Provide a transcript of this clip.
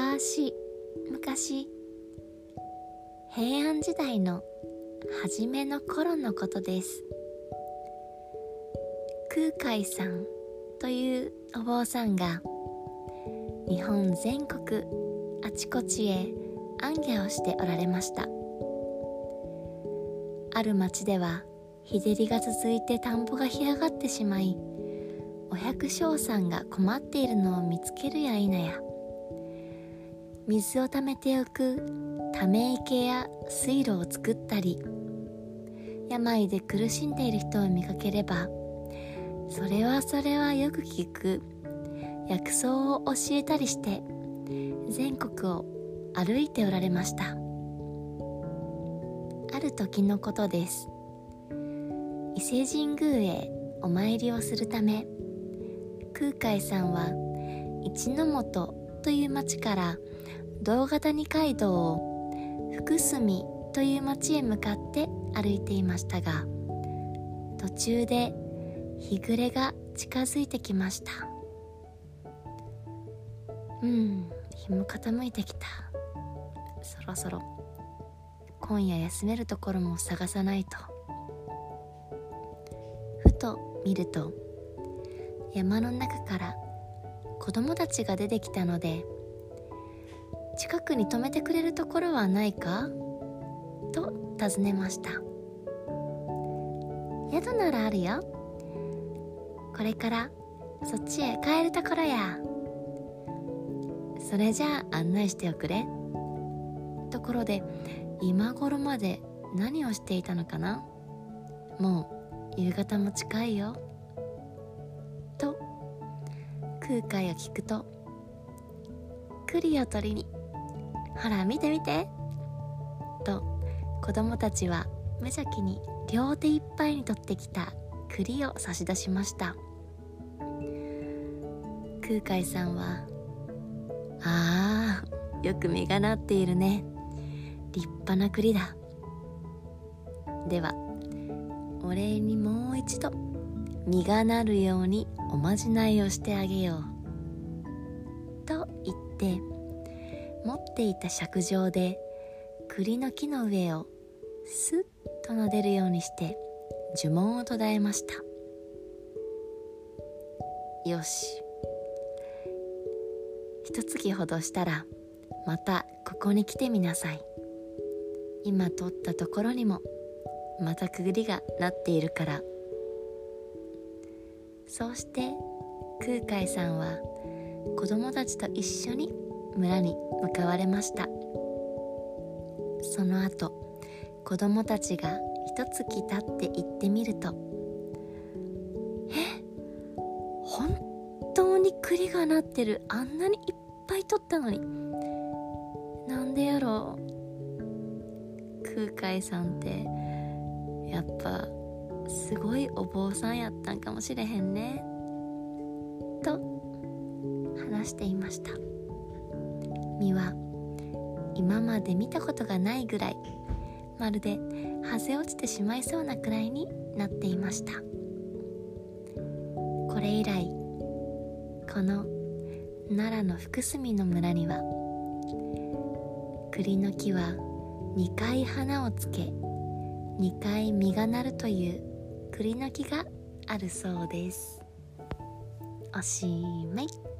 昔昔平安時代の初めの頃のことです。空海さんというお坊さんが日本全国あちこちへ行脚をしておられました。ある町では日照りが続いて田んぼが干上がってしまいお百姓さんが困っているのを見つけるや否や水をためておくため池や水路を作ったり病で苦しんでいる人を見かければそれはそれはよく聞く。薬草を教えたりして全国を歩いておられました。ある時のことです。伊勢神宮へお参りをするため空海さんは一の本という町から道ヶ谷街道を福住という町へ向かって歩いていましたが途中で日暮れが近づいてきました。うん日も傾いてきた。そろそろ今夜休めるところも探さないと。ふと見ると山の中から子供たちが出てきたので近くに泊めてくれるところはないか？と尋ねました。宿ならあるよ。これからそっちへ帰るところや。それじゃあ案内しておくれ。ところで今頃まで何をしていたのかな？もう夕方も近いよ。と空海が聞くと栗を取りにほら見て見て。と子供たちは無邪気に両手いっぱいに取ってきた栗を差し出しました。空海さんは「ああよく実がなっているね。立派な栗だ」ではお礼にもう一度実がなるようにおまじないをしてあげよう。と言って持っていた尺状で栗の木の上をスッと撫でるようにして呪文を途絶えました。よし。一月ほどしたらまたここに来てみなさい。今取ったところにもまたくぐりがなっているから。そうして空海さんは子供たちと一緒に村に向かわれました。その後子供たちが一月経って行ってみるとえ本当に栗がなってる。あんなにいっぱい取ったのに。なんでやろう。空海さんってやっぱすごいお坊さんやったんかもしれへんね。と話していました。実は今まで見たことがないぐらいまるではぜ落ちてしまいそうなくらいになっていました。これ以来この奈良の福住の村には栗の木は2回花をつけ2回実がなるという栗の木があるそうです。おしまい。